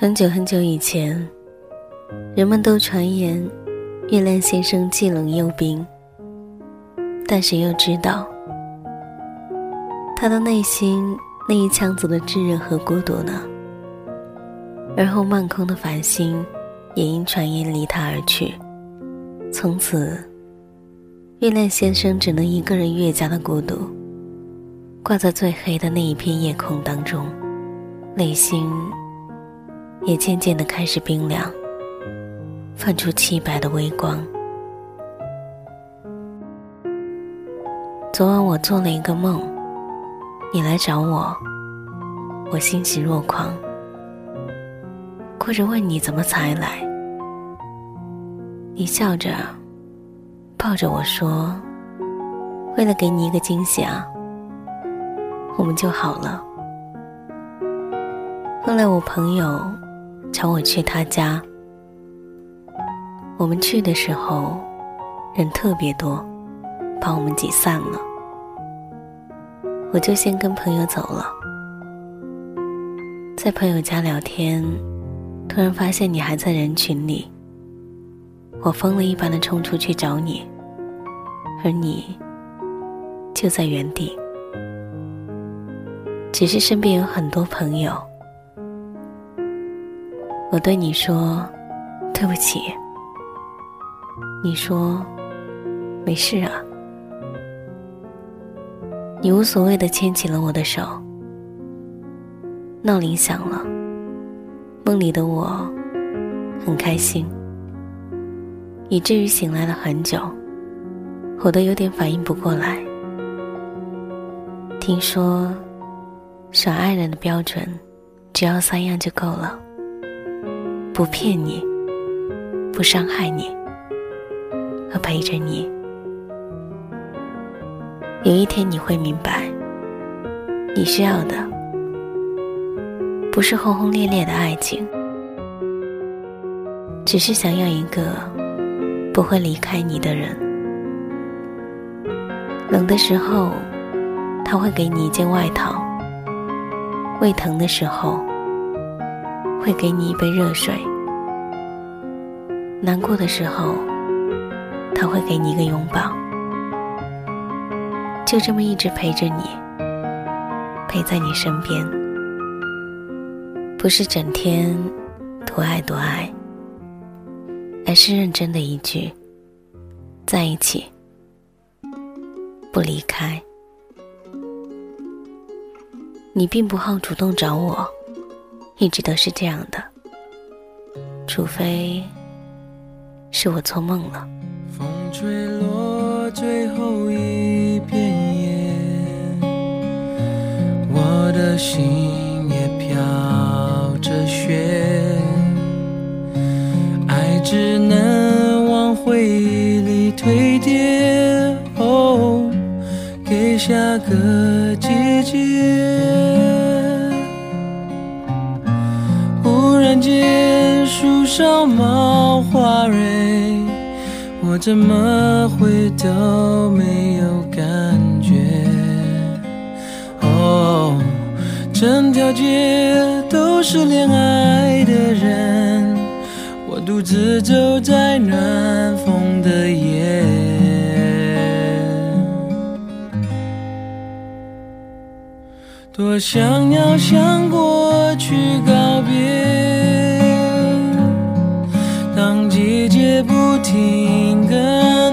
很久很久以前，人们都传言月亮先生既冷又冰，但谁又知道他的内心那一腔子的炙热和孤独呢？而后漫空的繁星也因传言离他而去，从此，月亮先生只能一个人越加的孤独，挂在最黑的那一片夜空当中，内心。也渐渐的开始冰凉，泛出凄白的微光。昨晚我做了一个梦，你来找我，我欣喜若狂，哭着问你怎么才来。你笑着抱着我说：“为了给你一个惊喜啊，我们就好了。”后来我朋友。找我去他家，我们去的时候人特别多，把我们挤散了。我就先跟朋友走了，在朋友家聊天，突然发现你还在人群里，我疯了一般的冲出去找你，而你就在原地，只是身边有很多朋友。我对你说：“对不起。”你说：“没事啊。”你无所谓的牵起了我的手。闹铃响了，梦里的我很开心，以至于醒来了很久，我都有点反应不过来。听说，耍爱人的标准，只要三样就够了。不骗你，不伤害你，和陪着你。有一天你会明白，你需要的不是轰轰烈烈的爱情，只是想要一个不会离开你的人。冷的时候，他会给你一件外套；胃疼的时候，会给你一杯热水。难过的时候，他会给你一个拥抱，就这么一直陪着你，陪在你身边，不是整天多爱多爱，而是认真的一句，在一起，不离开。你并不好主动找我，一直都是这样的，除非。是我做梦了。风吹落最后一片叶，我的心也飘着雪，爱只能往回忆里堆叠，哦，给下个季节。间，树上冒花蕊。我怎么会都没有感觉？哦，整条街都是恋爱的人，我独自走在暖风的夜，多想要向过去告别。停更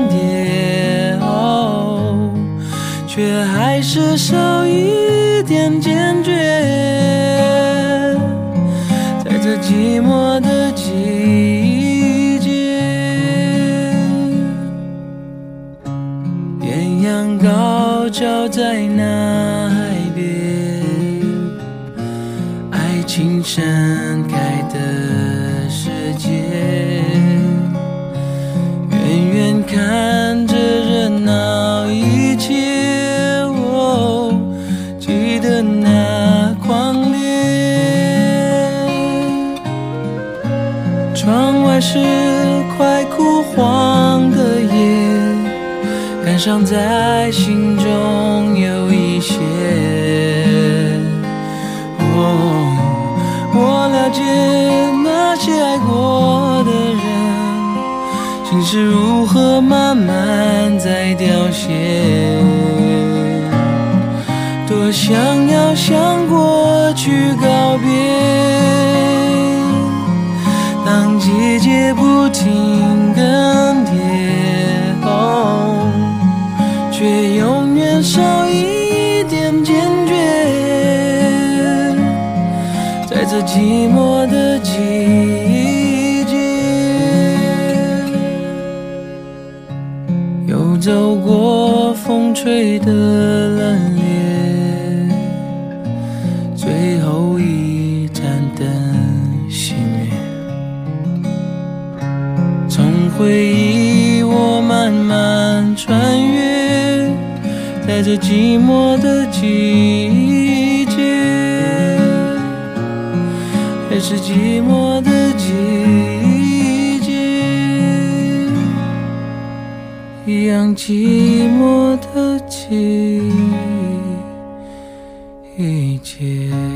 迭，哦，却还是少一点坚决。在这寂寞是快枯黄的叶，感伤在心中有一些。哦，我了解那。些爱过的人，心是如何慢慢在凋谢。多想要向过去告别，情更迭，却永远少一点坚决。在这寂寞的季节，又走过风吹的冷冽。回忆我慢慢穿越，在这寂寞的季节，还是寂寞的季节，一样寂寞的季。一切。